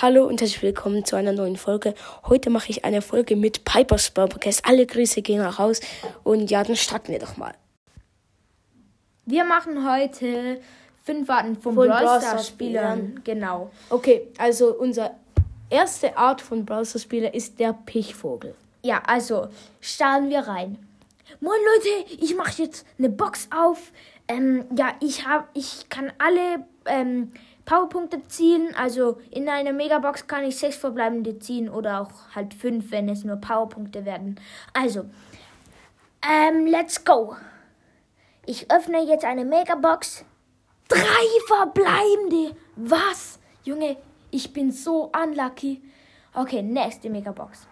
Hallo und herzlich willkommen zu einer neuen Folge. Heute mache ich eine Folge mit Piper's Podcast. Alle Grüße gehen raus. Und ja, dann starten wir doch mal. Wir machen heute fünf Arten von, Von Stars Spielern. Spielern. Genau. Okay, also unsere erste Art von Browser Spieler ist der Pichvogel. Ja, also starten wir rein. Moin Leute, ich mache jetzt eine Box auf. Ähm, ja, ich hab, ich kann alle ähm, Powerpunkte ziehen. Also in einer Megabox kann ich sechs verbleibende ziehen oder auch halt fünf, wenn es nur Powerpunkte werden. Also, ähm, let's go. Ich öffne jetzt eine Megabox. Drei verbleibende. Was? Junge, ich bin so unlucky. Okay, nächste Megabox.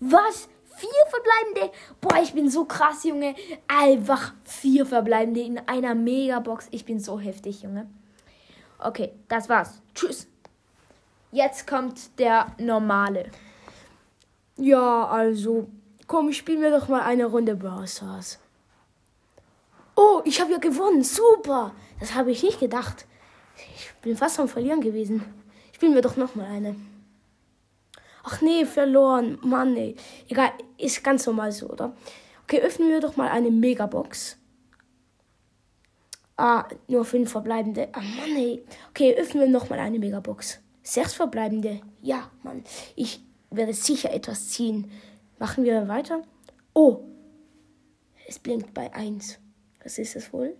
Was? Vier verbleibende? Boah, ich bin so krass, Junge. Einfach vier verbleibende in einer Megabox. Ich bin so heftig, Junge. Okay, das war's. Tschüss. Jetzt kommt der normale. Ja, also, komm, spielen wir doch mal eine Runde Brawl Stars. Oh, ich habe ja gewonnen. Super. Das habe ich nicht gedacht. Ich bin fast am Verlieren gewesen. Spielen wir doch noch mal eine. Ach nee, verloren. Mann, ey. Egal, ist ganz normal so, oder? Okay, öffnen wir doch mal eine Megabox. Ah, nur fünf verbleibende. Ah, Mann, ey. Okay, öffnen wir noch mal eine Megabox. Sechs verbleibende. Ja, Mann. Ich werde sicher etwas ziehen. Machen wir weiter? Oh, es blinkt bei 1. Was ist es wohl?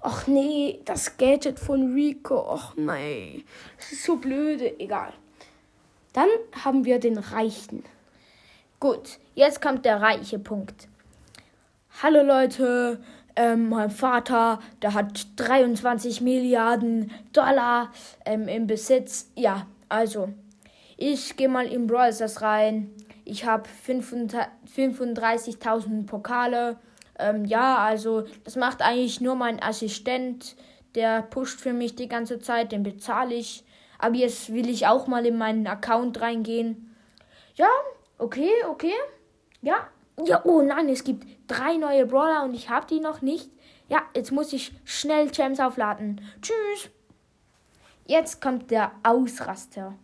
Ach nee, das Gadget von Rico. Ach nee, das ist so blöde. Egal. Dann haben wir den Reichen. Gut, jetzt kommt der reiche Punkt. Hallo Leute, ähm, mein Vater, der hat 23 Milliarden Dollar ähm, im Besitz. Ja, also, ich gehe mal in Brawl Stars rein. Ich habe 35.000 Pokale. Ähm, ja, also, das macht eigentlich nur mein Assistent. Der pusht für mich die ganze Zeit, den bezahle ich. Aber jetzt will ich auch mal in meinen Account reingehen. Ja, okay, okay. Ja. Ja, oh nein, es gibt drei neue Brawler und ich habe die noch nicht. Ja, jetzt muss ich schnell Gems aufladen. Tschüss. Jetzt kommt der Ausraster.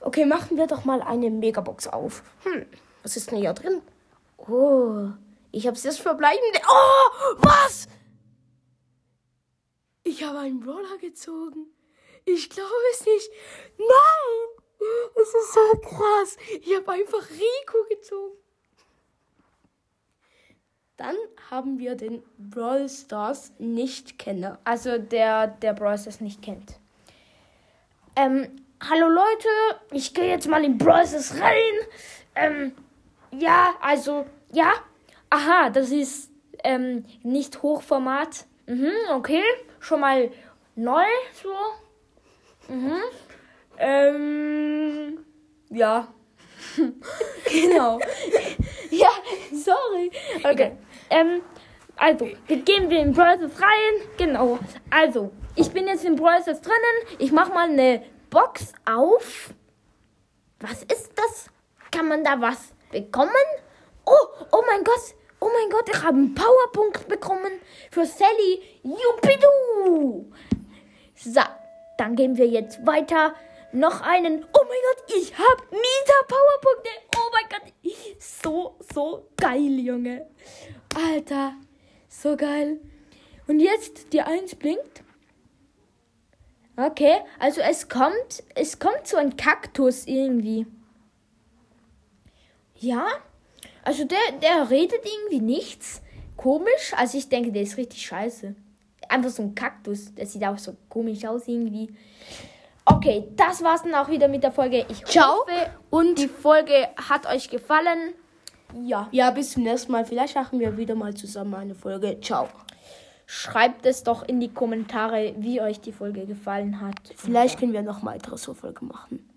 Okay, machen wir doch mal eine Megabox auf. Hm, was ist denn hier drin? Oh, ich habe das verbleibende. Oh, was? Ich habe einen Brawler gezogen. Ich glaube es nicht. Nein! Es ist so krass. Ich habe einfach Rico gezogen. Dann haben wir den Brawl Stars Nicht-Kenner. Also der, der Brawl Stars nicht kennt. Ähm, hallo Leute, ich gehe jetzt mal in Brawl Stars rein. Ähm, ja, also, ja. Aha, das ist ähm, nicht Hochformat. Mhm, okay. Schon mal neu, so. Mhm. Ähm, ja. genau. Ja, sorry. Okay. Ähm, also, gehen wir in Brawl Stars rein. Genau. Also, ich bin jetzt in Brawl Stars drinnen. Ich mach mal eine Box auf. Was ist das? Kann man da was bekommen? Oh, oh mein Gott. Oh mein Gott, ich habe einen Powerpunkt bekommen für Sally. Jupidu. So, dann gehen wir jetzt weiter. Noch einen. Oh mein Gott, ich habe Mieter Powerpunkte. Oh mein Gott. So, so geil, Junge. Alter, so geil. Und jetzt die Eins blinkt. Okay, also es kommt, es kommt so ein Kaktus irgendwie. Ja, also der, der redet irgendwie nichts. Komisch. Also ich denke, der ist richtig scheiße. Einfach so ein Kaktus. Der sieht auch so komisch aus irgendwie. Okay, das war's dann auch wieder mit der Folge. Ich Ciao. hoffe, und die Folge hat euch gefallen. Ja, Ja, bis zum nächsten Mal. Vielleicht machen wir wieder mal zusammen eine Folge. Ciao. schreibt es doch in die Kommentare, wie euch die Folge gefallen hat. Vielleicht können wir noch weitere so Folge machen.